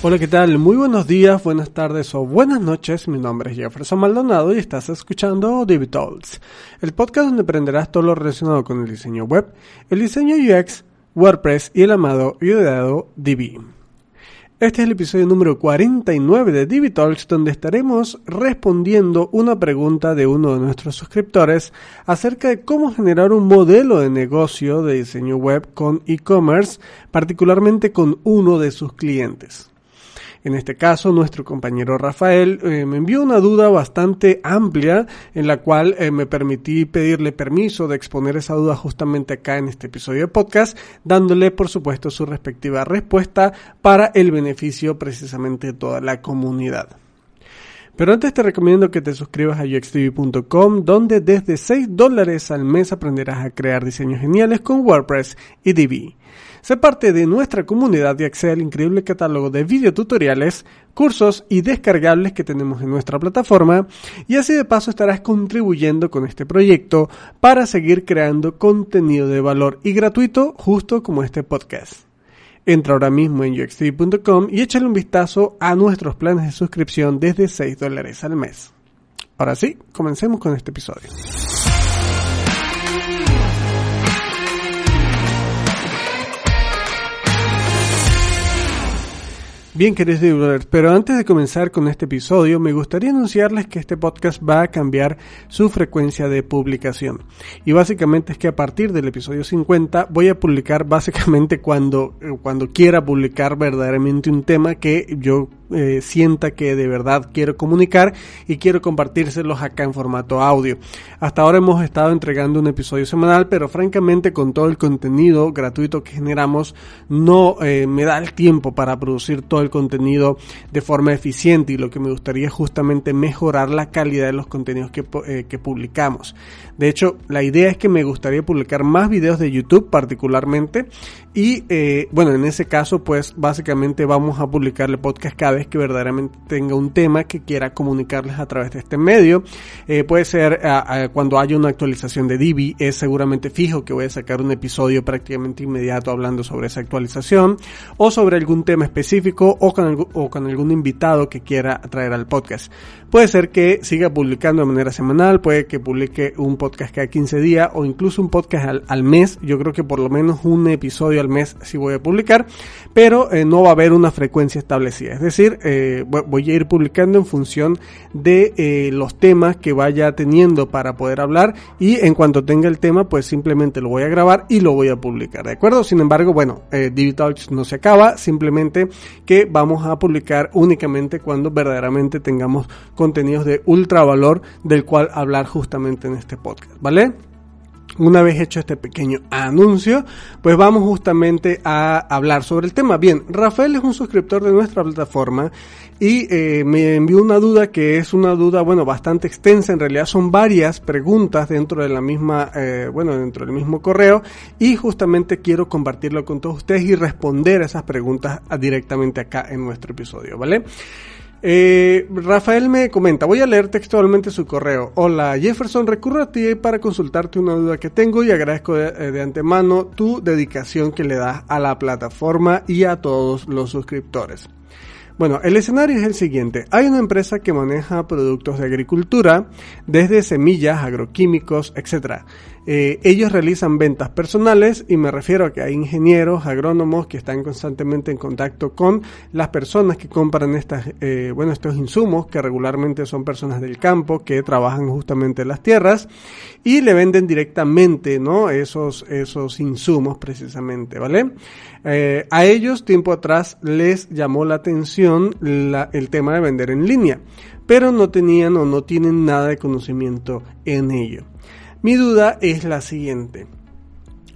Hola, ¿qué tal? Muy buenos días, buenas tardes o buenas noches. Mi nombre es Jefferson Maldonado y estás escuchando Divi el podcast donde aprenderás todo lo relacionado con el diseño web, el diseño UX, WordPress y el amado y odiado Divi. Este es el episodio número 49 de Divi donde estaremos respondiendo una pregunta de uno de nuestros suscriptores acerca de cómo generar un modelo de negocio de diseño web con e-commerce, particularmente con uno de sus clientes. En este caso, nuestro compañero Rafael eh, me envió una duda bastante amplia en la cual eh, me permití pedirle permiso de exponer esa duda justamente acá en este episodio de podcast, dándole por supuesto su respectiva respuesta para el beneficio precisamente de toda la comunidad. Pero antes te recomiendo que te suscribas a uxtv.com donde desde 6 dólares al mes aprenderás a crear diseños geniales con WordPress y Divi. Sé parte de nuestra comunidad y accede al increíble catálogo de videotutoriales, cursos y descargables que tenemos en nuestra plataforma y así de paso estarás contribuyendo con este proyecto para seguir creando contenido de valor y gratuito justo como este podcast. Entra ahora mismo en uxtv.com y échale un vistazo a nuestros planes de suscripción desde 6 dólares al mes. Ahora sí, comencemos con este episodio. Bien, queridos divulgadores, pero antes de comenzar con este episodio, me gustaría anunciarles que este podcast va a cambiar su frecuencia de publicación. Y básicamente es que a partir del episodio 50 voy a publicar básicamente cuando, eh, cuando quiera publicar verdaderamente un tema que yo eh, sienta que de verdad quiero comunicar y quiero compartírselos acá en formato audio. Hasta ahora hemos estado entregando un episodio semanal, pero francamente con todo el contenido gratuito que generamos no eh, me da el tiempo para producir todo el contenido de forma eficiente y lo que me gustaría es justamente mejorar la calidad de los contenidos que, eh, que publicamos. De hecho, la idea es que me gustaría publicar más videos de YouTube particularmente y bueno, en ese caso pues básicamente vamos a publicarle podcast cada vez que verdaderamente tenga un tema que quiera comunicarles a través de este medio. Eh, puede ser cuando haya una actualización de Divi, es seguramente fijo que voy a sacar un episodio prácticamente inmediato hablando sobre esa actualización o sobre algún tema específico o con, o con algún invitado que quiera traer al podcast. Puede ser que siga publicando de manera semanal, puede que publique un podcast cada 15 días o incluso un podcast al, mes. Yo creo que por lo menos un episodio al mes sí voy a publicar, pero eh, no va a haber una frecuencia establecida. Es decir, eh, voy a ir publicando en función de eh, los temas que vaya teniendo para poder hablar y en cuanto tenga el tema, pues simplemente lo voy a grabar y lo voy a publicar. ¿De acuerdo? Sin embargo, bueno, eh, no se acaba, simplemente que vamos a publicar únicamente cuando verdaderamente tengamos contenidos de ultra valor del cual hablar justamente en este podcast, ¿vale? Una vez hecho este pequeño anuncio, pues vamos justamente a hablar sobre el tema. Bien, Rafael es un suscriptor de nuestra plataforma y eh, me envió una duda que es una duda, bueno, bastante extensa. En realidad son varias preguntas dentro de la misma, eh, bueno, dentro del mismo correo y justamente quiero compartirlo con todos ustedes y responder a esas preguntas directamente acá en nuestro episodio, ¿vale? Eh, Rafael me comenta, voy a leer textualmente su correo. Hola Jefferson, recurro a ti para consultarte una duda que tengo y agradezco de, eh, de, antemano tu dedicación que le das a la plataforma y a todos los suscriptores. Bueno, el escenario es el siguiente. Hay una empresa que maneja productos de agricultura, desde semillas, agroquímicos, etc. Eh, ellos realizan ventas personales y me refiero a que hay ingenieros, agrónomos que están constantemente en contacto con las personas que compran estas, eh, bueno, estos insumos que regularmente son personas del campo que trabajan justamente en las tierras y le venden directamente, ¿no? Esos, esos insumos precisamente, ¿vale? Eh, a ellos tiempo atrás les llamó la atención el tema de vender en línea, pero no tenían o no tienen nada de conocimiento en ello. Mi duda es la siguiente.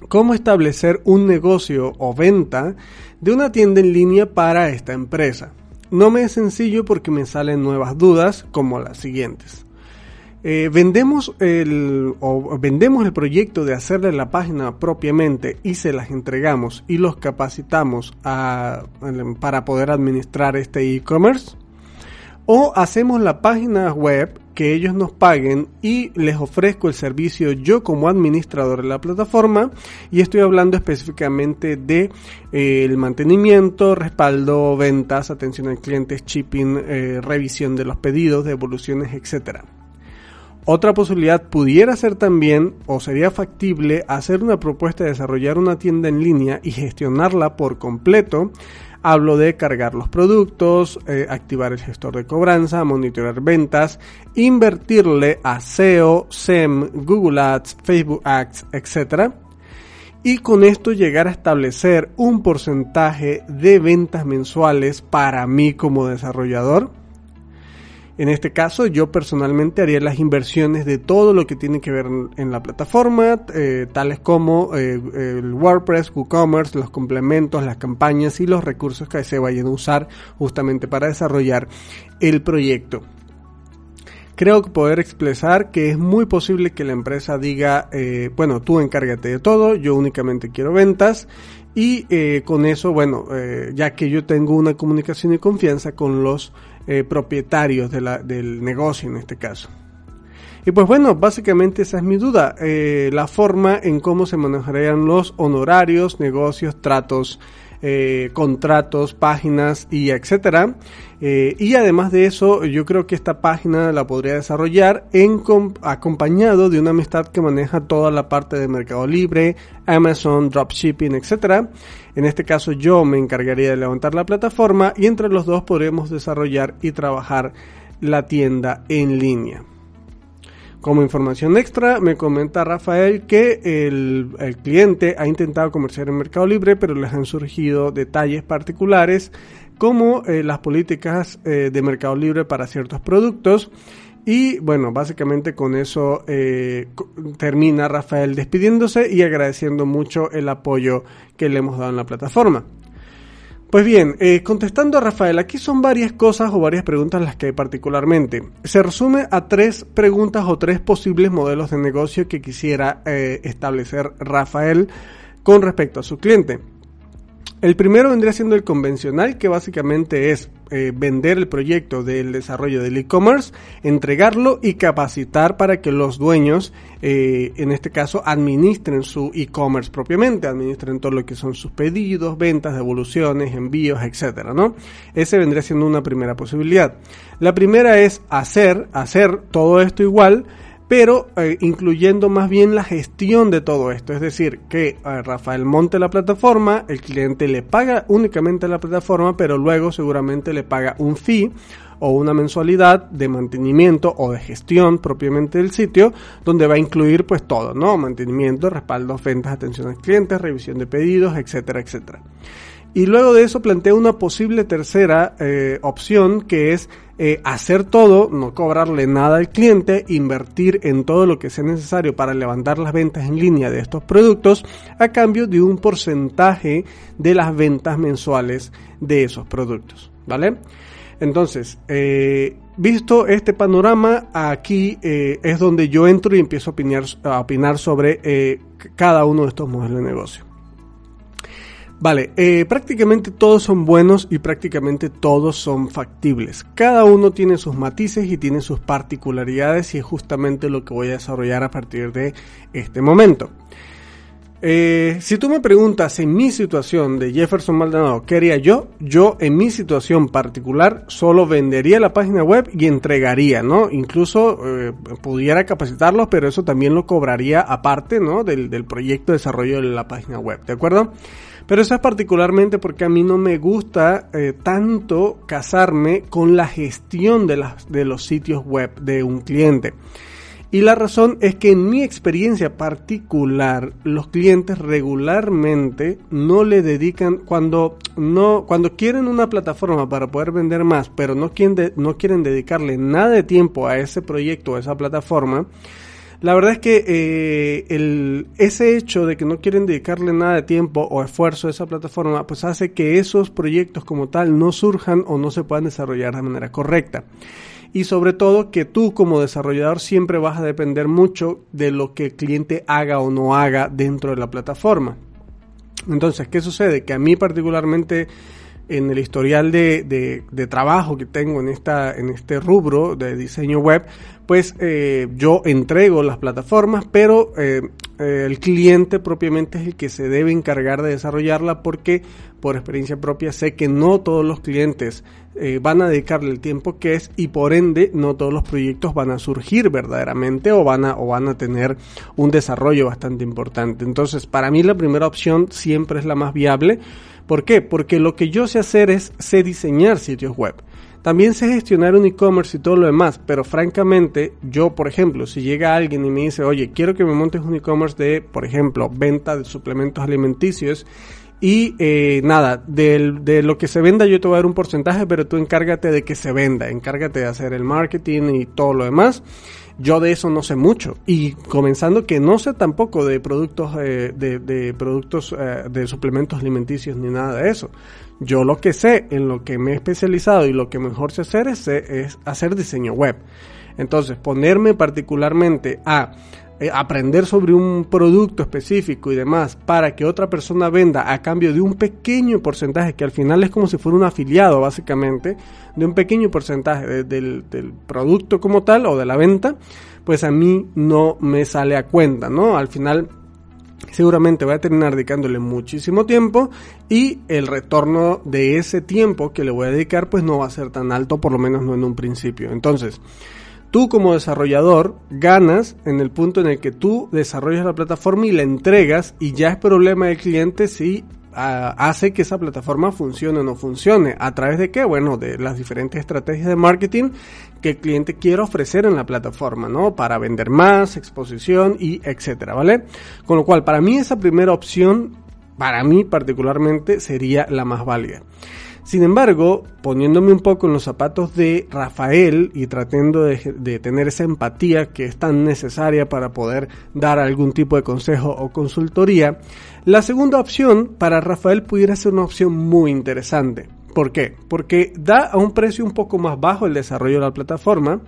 ¿Cómo establecer un negocio o venta de una tienda en línea para esta empresa? No me es sencillo porque me salen nuevas dudas como las siguientes. Eh, vendemos, el, o vendemos el proyecto de hacerle la página propiamente y se las entregamos y los capacitamos para poder administrar este e-commerce. O hacemos la página web que ellos nos paguen y les ofrezco el servicio yo como administrador de la plataforma y estoy hablando específicamente de eh, el mantenimiento, respaldo, ventas, atención al cliente, shipping, eh, revisión de los pedidos, devoluciones, etcétera. Otra posibilidad pudiera ser también, o sería factible, hacer una propuesta de desarrollar una tienda en línea y gestionarla por completo. Hablo de cargar los productos, eh, activar el gestor de cobranza, monitorear ventas, invertirle a SEO, SEM, Google Ads, Facebook Ads, etc. Y con esto llegar a establecer un porcentaje de ventas mensuales para mí como desarrollador en este caso, yo personalmente haría las inversiones de todo lo que tiene que ver en la plataforma, eh, tales como eh, el WordPress, WooCommerce, los complementos, las campañas y los recursos que se vayan a usar justamente para desarrollar el proyecto. Creo poder expresar que es muy posible que la empresa diga, eh, bueno, tú encárgate de todo, yo únicamente quiero ventas y con eso, bueno, ya que yo tengo una comunicación y confianza con los eh, propietarios del negocio en este caso. Y pues bueno, básicamente esa es mi duda, eh, la forma en cómo se manejarían los honorarios, negocios, tratos, eh, contratos, páginas y etcétera. y además de eso, yo creo que esta página la podría desarrollar en acompañado de una amistad que maneja toda la parte de Mercado Libre, Amazon, Dropshipping, etcétera en este caso yo me encargaría de levantar la plataforma y entre los dos podremos desarrollar y trabajar la tienda en línea. Como información extra, me comenta Rafael que el, cliente ha intentado comerciar en Mercado Libre, pero les han surgido detalles particulares como eh, las políticas eh, de Mercado Libre para ciertos productos y bueno, básicamente con eso eh, termina Rafael despidiéndose y agradeciendo mucho el apoyo que le hemos dado en la plataforma. Pues bien, eh, contestando a Rafael, aquí son varias cosas o varias preguntas las que hay particularmente. Se resume a tres preguntas o tres posibles modelos de negocio que quisiera eh, establecer Rafael con respecto a su cliente. El primero vendría siendo el convencional, que básicamente es eh, vender el proyecto del desarrollo del e-commerce, entregarlo y capacitar para que los dueños, eh, en este caso, administren su e-commerce propiamente, administren todo lo que son sus pedidos, ventas, devoluciones, envíos, etcétera, ¿no? Ese vendría siendo una primera posibilidad. La primera es hacer, hacer todo esto igual, pero eh, incluyendo más bien la gestión de todo esto. Es decir, que Rafael monte la plataforma, el cliente le paga únicamente la plataforma, pero luego seguramente le paga un fee o una mensualidad de mantenimiento o de gestión propiamente del sitio, donde va a incluir pues todo, ¿no? Mantenimiento, respaldo, ventas, atención al cliente, revisión de pedidos, etcétera, etcétera. Y luego de eso plantea una posible tercera eh, opción que es eh, hacer todo, no cobrarle nada al cliente, invertir en todo lo que sea necesario para levantar las ventas en línea de estos productos a cambio de un porcentaje de las ventas mensuales de esos productos. ¿Vale? Entonces, eh, visto este panorama, aquí es donde yo entro y empiezo a opinar, a opinar sobre cada uno de estos modelos de negocio. Vale, eh, prácticamente todos son buenos y prácticamente todos son factibles. Cada uno tiene sus matices y tiene sus particularidades y es justamente lo que voy a desarrollar a partir de este momento. Eh, si tú me preguntas en mi situación de Jefferson Maldonado, ¿qué haría yo? Yo en mi situación particular solo vendería la página web y entregaría, ¿no? Incluso eh, pudiera capacitarlos, pero eso también lo cobraría aparte, ¿no? Del, del proyecto de desarrollo de la página web, ¿de acuerdo? Pero eso es particularmente porque a mí no me gusta eh, tanto casarme con la gestión de, de los sitios web de un cliente. Y la razón es que en mi experiencia particular, los clientes regularmente no le dedican cuando no cuando quieren una plataforma para poder vender más, pero no quieren no quieren dedicarle nada de tiempo a ese proyecto, a esa plataforma. La verdad es que eh, ese hecho de que no quieren dedicarle nada de tiempo o esfuerzo a esa plataforma, pues hace que esos proyectos como tal no surjan o no se puedan desarrollar de manera correcta y sobre todo que tú como desarrollador siempre vas a depender mucho de lo que el cliente haga o no haga dentro de la plataforma. Entonces, ¿qué sucede? Que a mí particularmente en el historial de, trabajo que tengo en, esta, en este rubro de diseño web, pues eh, yo entrego las plataformas, pero eh, eh, el cliente propiamente es el que se debe encargar de desarrollarla porque por experiencia propia sé que no todos los clientes van a dedicarle el tiempo que es y por ende no todos los proyectos van a surgir verdaderamente o van a tener un desarrollo bastante importante. Entonces, para mí la primera opción siempre es la más viable ¿Por qué? Porque lo que yo sé hacer es sé diseñar sitios web. También sé gestionar un e-commerce y todo lo demás, pero francamente, yo, por ejemplo, si llega alguien y me dice, oye, quiero que me montes un e-commerce de, por ejemplo, venta de suplementos alimenticios, y eh, nada, de lo que se venda yo te voy a dar un porcentaje, pero tú encárgate de que se venda, encárgate de hacer el marketing y todo lo demás. Yo de eso no sé mucho. Y comenzando que no sé tampoco de productos, eh, de, productos eh, de suplementos alimenticios ni nada de eso. Yo lo que sé, en lo que me he especializado y lo que mejor sé hacer es, es hacer diseño web. Entonces, ponerme particularmente a eh, aprender sobre un producto específico y demás para que otra persona venda a cambio de un pequeño porcentaje, que al final es como si fuera un afiliado básicamente, de un pequeño porcentaje del, del producto como tal o de la venta, pues a mí no me sale a cuenta, ¿no? Al final seguramente voy a terminar dedicándole muchísimo tiempo y el retorno de ese tiempo que le voy a dedicar pues no va a ser tan alto, por lo menos no en un principio. Entonces, Tú como desarrollador ganas en el punto en el que tú desarrollas la plataforma y la entregas y ya es problema del cliente si ah, hace que esa plataforma funcione o no funcione. ¿A través de qué? Bueno, de las diferentes estrategias de marketing que el cliente quiere ofrecer en la plataforma, ¿no? Para vender más, exposición y etcétera, ¿vale? Con lo cual, para mí esa primera opción, para mí particularmente, sería la más válida. Sin embargo, poniéndome un poco en los zapatos de Rafael y tratando de, tener esa empatía que es tan necesaria para poder dar algún tipo de consejo o consultoría, la segunda opción para Rafael pudiera ser una opción muy interesante. ¿Por qué? Porque da a un precio un poco más bajo el desarrollo de la plataforma,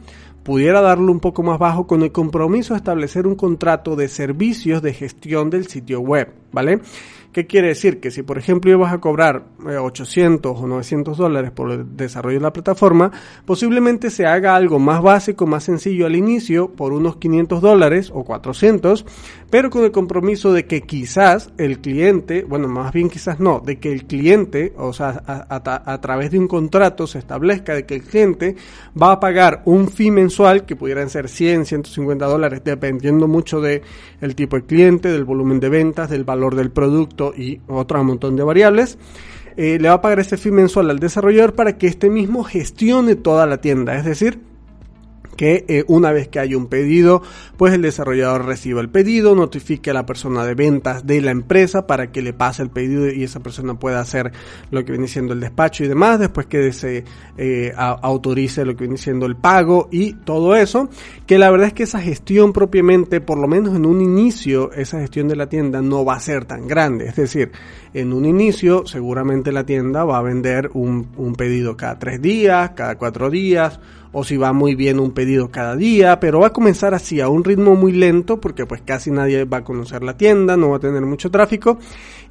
pudiera darlo un poco más bajo con el compromiso de establecer un contrato de servicios de gestión del sitio web, ¿vale? ¿Qué quiere decir? Que si por ejemplo ibas a cobrar 800 eh, o 900 dólares por el desarrollo de la plataforma, posiblemente se haga algo más básico, más sencillo al inicio, por unos 500 dólares o 400, pero con el compromiso de que quizás el cliente, bueno, más bien quizás no, de que el cliente, o sea, a, través de un contrato se establezca de que el cliente va a pagar un fee mensual que pudieran ser 100, 150 dólares, dependiendo mucho de el tipo de cliente, del volumen de ventas, del valor del producto, y otro montón de variables. Eh, le va a pagar este fee mensual al desarrollador para que este mismo gestione toda la tienda. Es decir, que eh, una vez que hay un pedido, pues el desarrollador reciba el pedido, notifique a la persona de ventas de la empresa para que le pase el pedido y esa persona pueda hacer lo que viene siendo el despacho y demás, después que se eh, autorice lo que viene siendo el pago y todo eso, que la verdad es que esa gestión propiamente, por lo menos en un inicio, esa gestión de la tienda no va a ser tan grande, es decir, en un inicio seguramente la tienda va a vender un, pedido cada tres días, cada cuatro días, o si va muy bien un pedido cada día, pero va a comenzar así a un ritmo muy lento porque pues casi nadie va a conocer la tienda, no va a tener mucho tráfico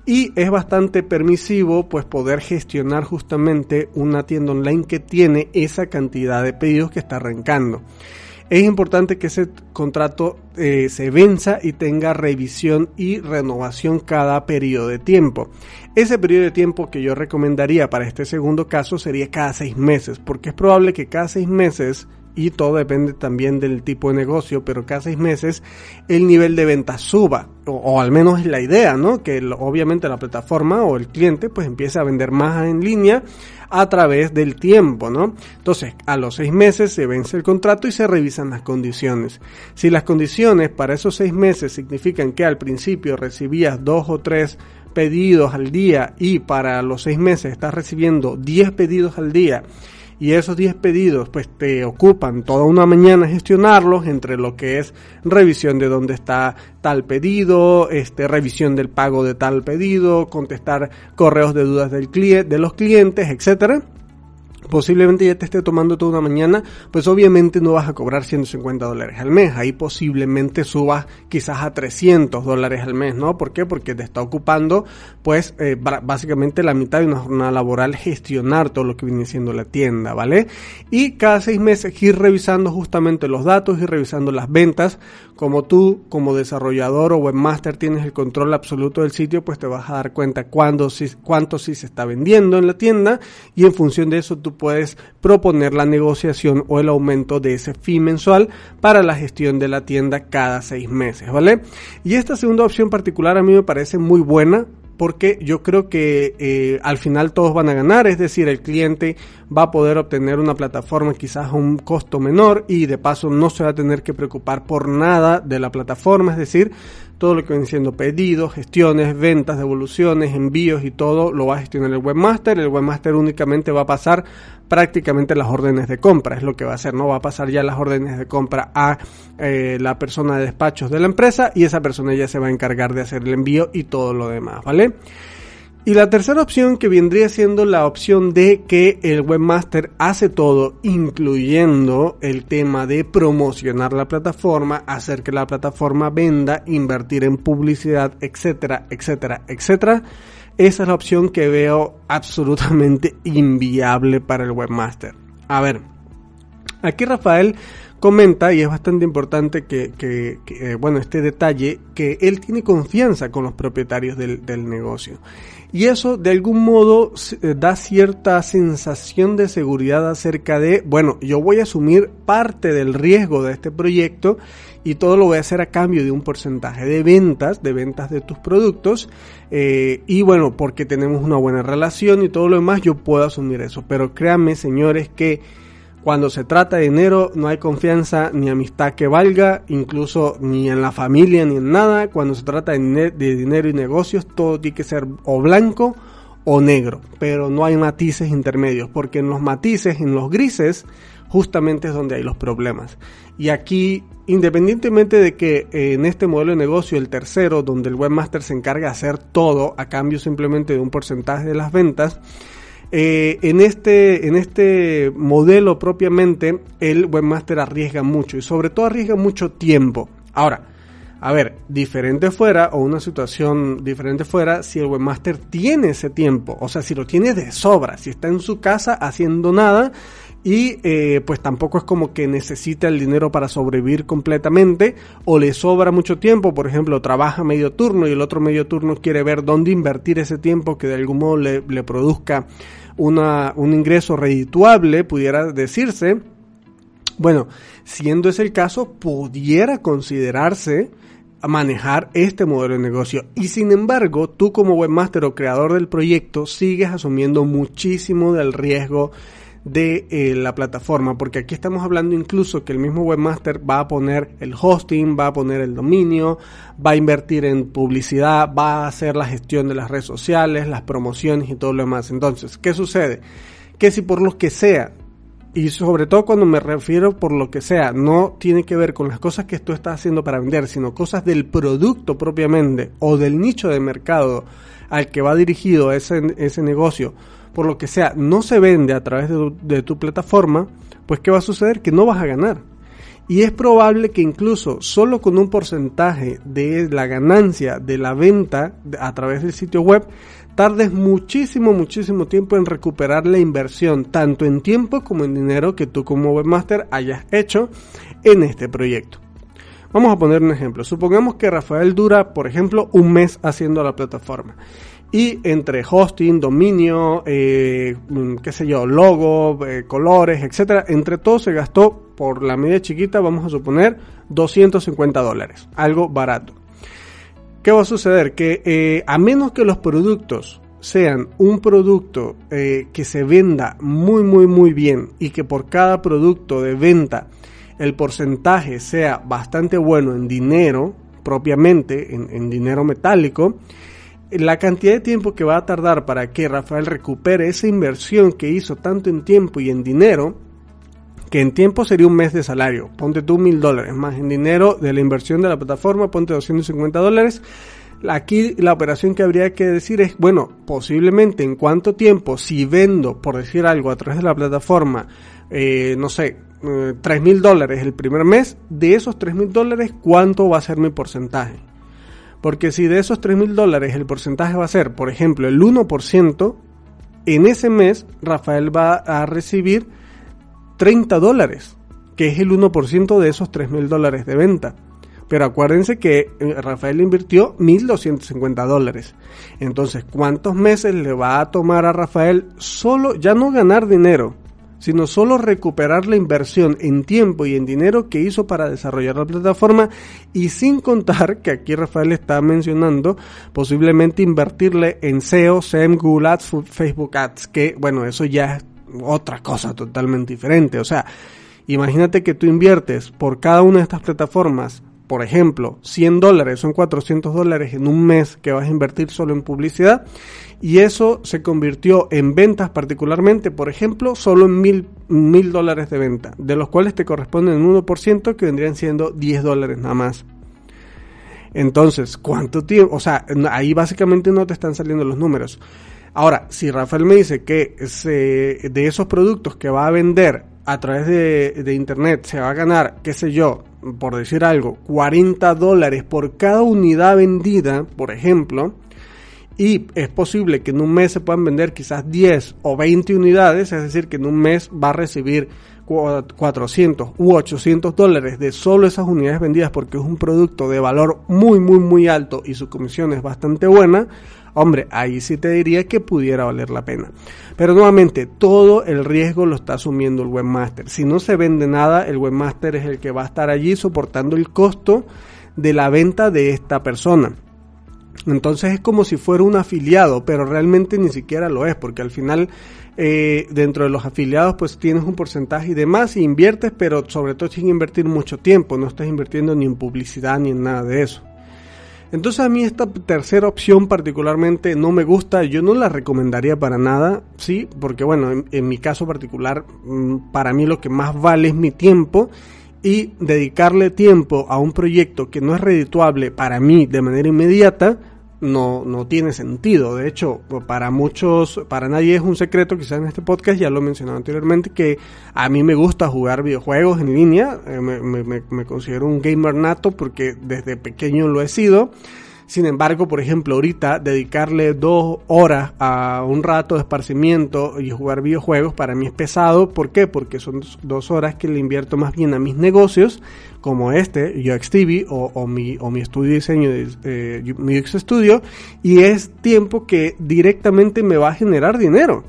y es bastante permisivo pues poder gestionar justamente una tienda online que tiene esa cantidad de pedidos que está arrancando es importante que ese contrato eh, se venza y tenga revisión y renovación cada periodo de tiempo. Ese periodo de tiempo que yo recomendaría para este segundo caso sería cada seis meses, porque es probable que cada seis meses y todo depende también del tipo de negocio, pero cada seis meses el nivel de ventas suba, o, al menos es la idea, ¿no? Que obviamente la plataforma o el cliente pues empiece a vender más en línea a través del tiempo, ¿no? Entonces, a los seis meses se vence el contrato y se revisan las condiciones. Si las condiciones para esos seis meses significan que al principio recibías dos o tres pedidos al día y para los seis meses estás recibiendo 10 pedidos al día y esos 10 pedidos pues te ocupan toda una mañana gestionarlos entre lo que es revisión de dónde está tal pedido, este revisión del pago de tal pedido, contestar correos de dudas del cliente, de los clientes, etcétera posiblemente ya te esté tomando toda una mañana, pues obviamente no vas a cobrar 150 dólares al mes. Ahí posiblemente subas quizás a 300 dólares al mes, ¿no? ¿Por qué? Porque te está ocupando, pues, eh, básicamente la mitad de una jornada laboral gestionar todo lo que viene siendo la tienda, ¿vale? Y cada seis meses ir revisando justamente los datos y revisando las ventas. Como tú, como desarrollador o webmaster, tienes el control absoluto del sitio, pues te vas a dar cuenta cuándo, cuánto sí se está vendiendo en la tienda y en función de eso tú puedes proponer la negociación o el aumento de ese fee mensual para la gestión de la tienda cada seis meses, ¿vale? Y esta segunda opción particular a mí me parece muy buena porque yo creo que eh, al final todos van a ganar, es decir, el cliente va a poder obtener una plataforma quizás a un costo menor y de paso no se va a tener que preocupar por nada de la plataforma, es decir, todo lo que viene siendo pedidos, gestiones, ventas, devoluciones, envíos y todo lo va a gestionar el webmaster. El webmaster únicamente va a pasar prácticamente las órdenes de compra, es lo que va a hacer, no va a pasar ya las órdenes de compra a eh, la persona de despachos de la empresa y esa persona ya se va a encargar de hacer el envío y todo lo demás, ¿vale? Y la tercera opción que vendría siendo la opción de que el webmaster hace todo, incluyendo el tema de promocionar la plataforma, hacer que la plataforma venda, invertir en publicidad, etcétera, etcétera, etcétera. Esa es la opción que veo absolutamente inviable para el webmaster. A ver, aquí Rafael comenta, y es bastante importante que, eh, bueno, este detalle, que él tiene confianza con los propietarios del negocio. Y eso de algún modo eh, da cierta sensación de seguridad acerca de, bueno, yo voy a asumir parte del riesgo de este proyecto y todo lo voy a hacer a cambio de un porcentaje de ventas, de ventas de tus productos. Eh, y bueno, porque tenemos una buena relación y todo lo demás, yo puedo asumir eso. Pero créanme, señores, que cuando se trata de dinero no hay confianza ni amistad que valga, incluso ni en la familia ni en nada. Cuando se trata de, dinero y negocios todo tiene que ser o blanco o negro, pero no hay matices intermedios, porque en los matices, en los grises, justamente es donde hay los problemas. Y aquí, independientemente de que eh, en este modelo de negocio, el tercero, donde el webmaster se encarga de hacer todo a cambio simplemente de un porcentaje de las ventas, eh, en, este, en este modelo propiamente, el webmaster arriesga mucho y sobre todo arriesga mucho tiempo. Ahora, a ver, diferente fuera o una situación diferente fuera si el webmaster tiene ese tiempo, o sea, si lo tiene de sobra, si está en su casa haciendo nada y eh, pues tampoco es como que necesita el dinero para sobrevivir completamente o le sobra mucho tiempo, por ejemplo, trabaja medio turno y el otro medio turno quiere ver dónde invertir ese tiempo que de algún modo le, le produzca una, un ingreso redituable, pudiera decirse. Bueno, siendo ese el caso, pudiera considerarse manejar este modelo de negocio. Y sin embargo, tú como webmaster o creador del proyecto sigues asumiendo muchísimo del riesgo de eh, la plataforma, porque aquí estamos hablando incluso que el mismo webmaster va a poner el hosting, va a poner el dominio, va a invertir en publicidad, va a hacer la gestión de las redes sociales, las promociones y todo lo demás. Entonces, ¿qué sucede? Que si por lo que sea, y sobre todo cuando me refiero por lo que sea, no tiene que ver con las cosas que tú estás haciendo para vender, sino cosas del producto propiamente o del nicho de mercado al que va dirigido ese, ese negocio por lo que sea, no se vende a través de tu, plataforma, pues ¿qué va a suceder? Que no vas a ganar. Y es probable que incluso solo con un porcentaje de la ganancia de la venta a través del sitio web, tardes muchísimo, muchísimo tiempo en recuperar la inversión, tanto en tiempo como en dinero que tú como webmaster hayas hecho en este proyecto. Vamos a poner un ejemplo. Supongamos que Rafael dura, por ejemplo, un mes haciendo la plataforma y entre hosting, dominio, eh, mm, qué sé yo, logo, eh, colores, etcétera, entre todo se gastó por la media chiquita, vamos a suponer 250 dólares, algo barato. ¿Qué va a suceder? Que eh, a menos que los productos sean un producto eh, que se venda muy muy muy bien y que por cada producto de venta el porcentaje sea bastante bueno en dinero propiamente, en, dinero metálico, la cantidad de tiempo que va a tardar para que Rafael recupere esa inversión que hizo tanto en tiempo y en dinero, que en tiempo sería un mes de salario, ponte tú mil dólares, más en dinero de la inversión de la plataforma, ponte 250 dólares, Aquí la operación que habría que decir es, bueno, posiblemente en cuánto tiempo, si vendo, por decir algo, a través de la plataforma, eh, no sé, eh, tres mil dólares el primer mes, de esos tres mil dólares, ¿cuánto va a ser mi porcentaje? Porque si de esos tres mil dólares el porcentaje va a ser, por ejemplo, el 1%, en ese mes Rafael va a recibir 30 dólares, que es el 1% de esos tres mil dólares de venta. Pero acuérdense que eh, Rafael invirtió 1.250 dólares. Entonces, ¿cuántos meses le va a tomar a Rafael solo, ya no ganar dinero, sino solo recuperar la inversión en tiempo y en dinero que hizo para desarrollar la plataforma y sin contar que aquí Rafael está mencionando posiblemente invertirle en SEO, SEM, Google Ads, Facebook Ads, que bueno, eso ya es otra cosa totalmente diferente. O sea, imagínate que tú inviertes por cada una de estas plataformas por ejemplo, 100 dólares son 400 dólares en un mes que vas a invertir solo en publicidad y eso se convirtió en ventas particularmente, por ejemplo, solo en mil, mil dólares de venta, de los cuales te corresponden un 1% que vendrían siendo 10 dólares nada más. Entonces, ¿cuánto tiempo? O sea, ahí básicamente no te están saliendo los números. Ahora, si Rafael me dice que de esos productos que va a vender a través de, de internet se va a ganar, qué sé yo, por decir algo, 40 dólares por cada unidad vendida, por ejemplo, y es posible que en un mes se puedan vender quizás 10 o 20 unidades, es decir, que en un mes va a recibir 400 u 800 dólares de solo esas unidades vendidas porque es un producto de valor muy, muy, muy alto y su comisión es bastante buena, hombre, ahí sí te diría que pudiera valer la pena. Pero nuevamente, todo el riesgo lo está asumiendo el webmaster. Si no se vende nada, el webmaster es el que va a estar allí soportando el costo de la venta de esta persona. Entonces es como si fuera un afiliado, pero realmente ni siquiera lo es, porque al final eh, dentro de los afiliados pues tienes un porcentaje y demás y inviertes, pero sobre todo sin invertir mucho tiempo, no estás invirtiendo ni en publicidad ni en nada de eso. Entonces a mí esta tercera opción particularmente no me gusta, yo no la recomendaría para nada, sí, porque bueno, en, mi caso particular, mm, para mí lo que más vale es mi tiempo y dedicarle tiempo a un proyecto que no es redituable para mí de manera inmediata, no, no tiene sentido. De hecho, para muchos, para nadie es un secreto, quizás en este podcast ya lo he mencionado anteriormente, que a mí me gusta jugar videojuegos en línea. Eh, me, me, me considero un gamer nato porque desde pequeño lo he sido. Sin embargo, por ejemplo, ahorita dedicarle dos horas a un rato de esparcimiento y jugar videojuegos para mí es pesado. ¿Por qué? Porque son dos horas que le invierto más bien a mis negocios, como este, UX o, mi, o mi estudio de diseño, eh, mi UX Studio, y es tiempo que directamente me va a generar dinero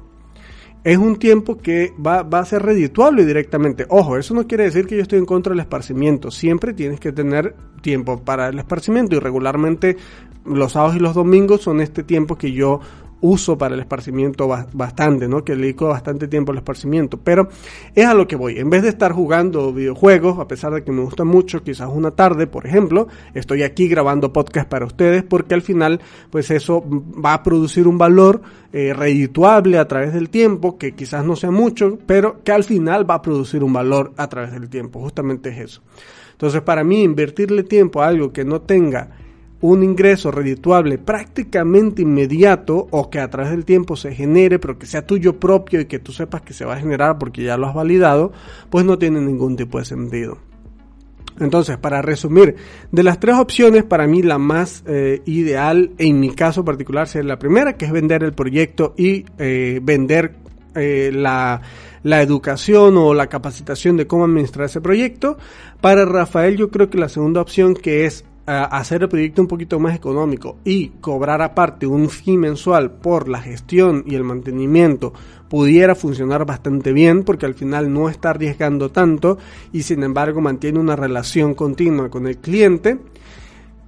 es un tiempo que va, va, a ser redituable directamente. Ojo, eso no quiere decir que yo estoy en contra del esparcimiento. Siempre tienes que tener tiempo para el esparcimiento y regularmente los sábados y los domingos son este tiempo que yo uso para el esparcimiento bastante, ¿no? Que le dedico bastante tiempo al esparcimiento. Pero es a lo que voy. En vez de estar jugando videojuegos, a pesar de que me gusta mucho, quizás una tarde, por ejemplo, estoy aquí grabando podcast para ustedes porque al final, pues eso va a producir un valor eh, a través del tiempo, que quizás no sea mucho, pero que al final va a producir un valor a través del tiempo. Justamente es eso. Entonces, para mí, invertirle tiempo a algo que no tenga un ingreso redituable prácticamente inmediato o que a través del tiempo se genere, pero que sea tuyo propio y que tú sepas que se va a generar porque ya lo has validado, pues no tiene ningún tipo de sentido. Entonces, para resumir, de las tres opciones, para mí la más eh, ideal, en mi caso particular, sería la primera, que es vender el proyecto y eh, vender eh, la, la educación o la capacitación de cómo administrar ese proyecto. Para Rafael, yo creo que la segunda opción, que es hacer el proyecto un poquito más económico y cobrar aparte un fee mensual por la gestión y el mantenimiento pudiera funcionar bastante bien porque al final no está arriesgando tanto y sin embargo mantiene una relación continua con el cliente.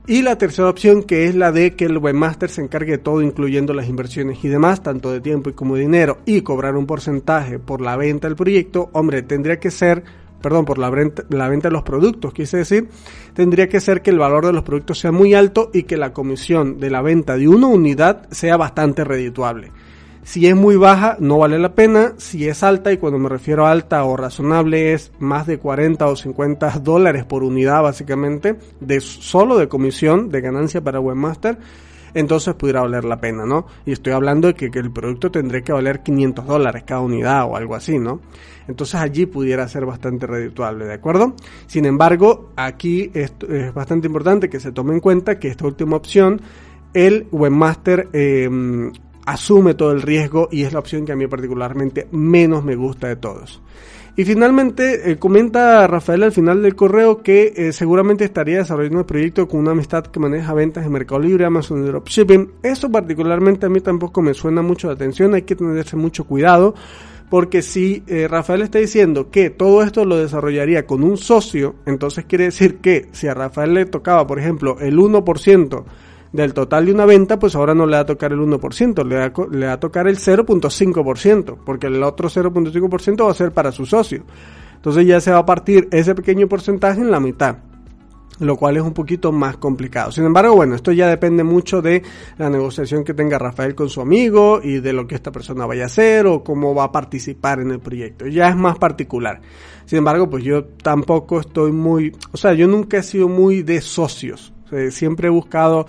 Y la tercera opción que es la de que el webmaster se encargue de todo incluyendo las inversiones y demás, tanto de tiempo y como de dinero y cobrar un porcentaje por la venta del proyecto, hombre, tendría que ser perdón, por la venta, de los productos, quise decir, tendría que ser que el valor de los productos sea muy alto y que la comisión de la venta de una unidad sea bastante redituable. Si es muy baja, no vale la pena. Si es alta, y cuando me refiero a alta o razonable, es más de 40 o 50 dólares por unidad, básicamente, de solo de comisión, de ganancia para Webmaster, entonces pudiera valer la pena, ¿no? Y estoy hablando de que, el producto tendría que valer 500 dólares cada unidad o algo así, ¿no? Entonces allí pudiera ser bastante redituable, ¿de acuerdo? Sin embargo, aquí es, bastante importante que se tome en cuenta que esta última opción, el webmaster eh, asume todo el riesgo y es la opción que a mí particularmente menos me gusta de todos. Y finalmente eh, comenta Rafael al final del correo que eh, seguramente estaría desarrollando el proyecto con una amistad que maneja ventas en Mercado Libre, Amazon Dropshipping. Eso particularmente a mí tampoco me suena mucho la atención, hay que tenerse mucho cuidado. Porque si eh, Rafael está diciendo que todo esto lo desarrollaría con un socio, entonces quiere decir que si a Rafael le tocaba, por ejemplo, el 1% del total de una venta, pues ahora no le va a tocar el 1%, le va, le va a tocar el 0.5%, porque el otro 0.5% va a ser para su socio. Entonces ya se va a partir ese pequeño porcentaje en la mitad lo cual es un poquito más complicado. Sin embargo, bueno, esto ya depende mucho de la negociación que tenga Rafael con su amigo y de lo que esta persona vaya a hacer o cómo va a participar en el proyecto. Ya es más particular. Sin embargo, pues yo tampoco estoy muy, o sea, yo nunca he sido muy de socios. siempre he buscado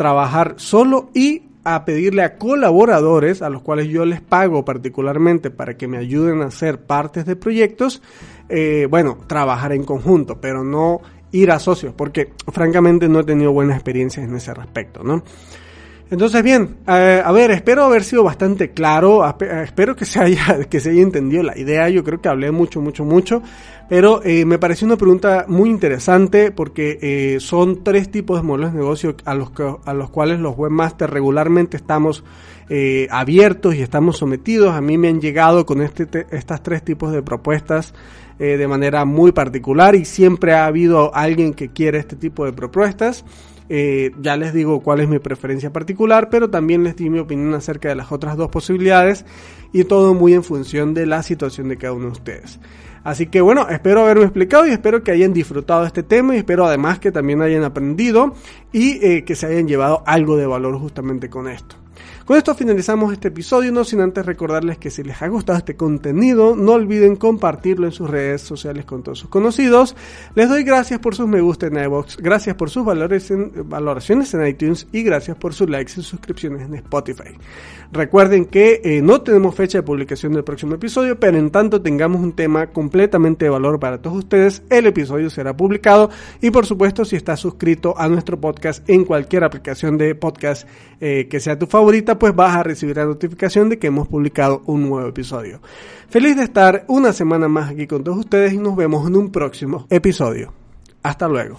trabajar solo y a pedirle a colaboradores a los cuales yo les pago particularmente para que me ayuden a hacer partes de proyectos, eh, bueno, trabajar en conjunto, pero no ir a socios, porque francamente no he tenido buenas experiencias en ese respecto, ¿no? Entonces, bien, eh, a ver, espero haber sido bastante claro, espero que se, haya, que se haya entendido la idea, yo creo que hablé mucho, mucho, mucho, pero eh, me pareció una pregunta muy interesante porque eh, son tres tipos de modelos de negocio a los, a los cuales los webmasters regularmente estamos abiertos y estamos sometidos. A mí me han llegado con este, estas tres tipos de propuestas de manera muy particular y siempre ha habido alguien que quiere este tipo de propuestas. Eh, ya les digo cuál es mi preferencia particular, pero también les di mi opinión acerca de las otras dos posibilidades y todo muy en función de la situación de cada uno de ustedes. Así que bueno, espero haberme explicado y espero que hayan disfrutado este tema y espero además que también hayan aprendido y eh, que se hayan llevado algo de valor justamente con esto. Con esto finalizamos este episodio, no sin antes recordarles que si les ha gustado este contenido, no olviden compartirlo en sus redes sociales con todos sus conocidos. Les doy gracias por sus me gusta en iVoox, gracias por sus valoraciones en iTunes y gracias por sus likes y suscripciones en Spotify. Recuerden que eh, no tenemos fecha de publicación del próximo episodio, pero en tanto tengamos un tema completamente de valor para todos ustedes, el episodio será publicado y por supuesto si estás suscrito a nuestro podcast en cualquier aplicación de podcast eh, que sea tu favorita, pues vas a recibir la notificación de que hemos publicado un nuevo episodio. Feliz de estar una semana más aquí con todos ustedes y nos vemos en un próximo episodio. Hasta luego.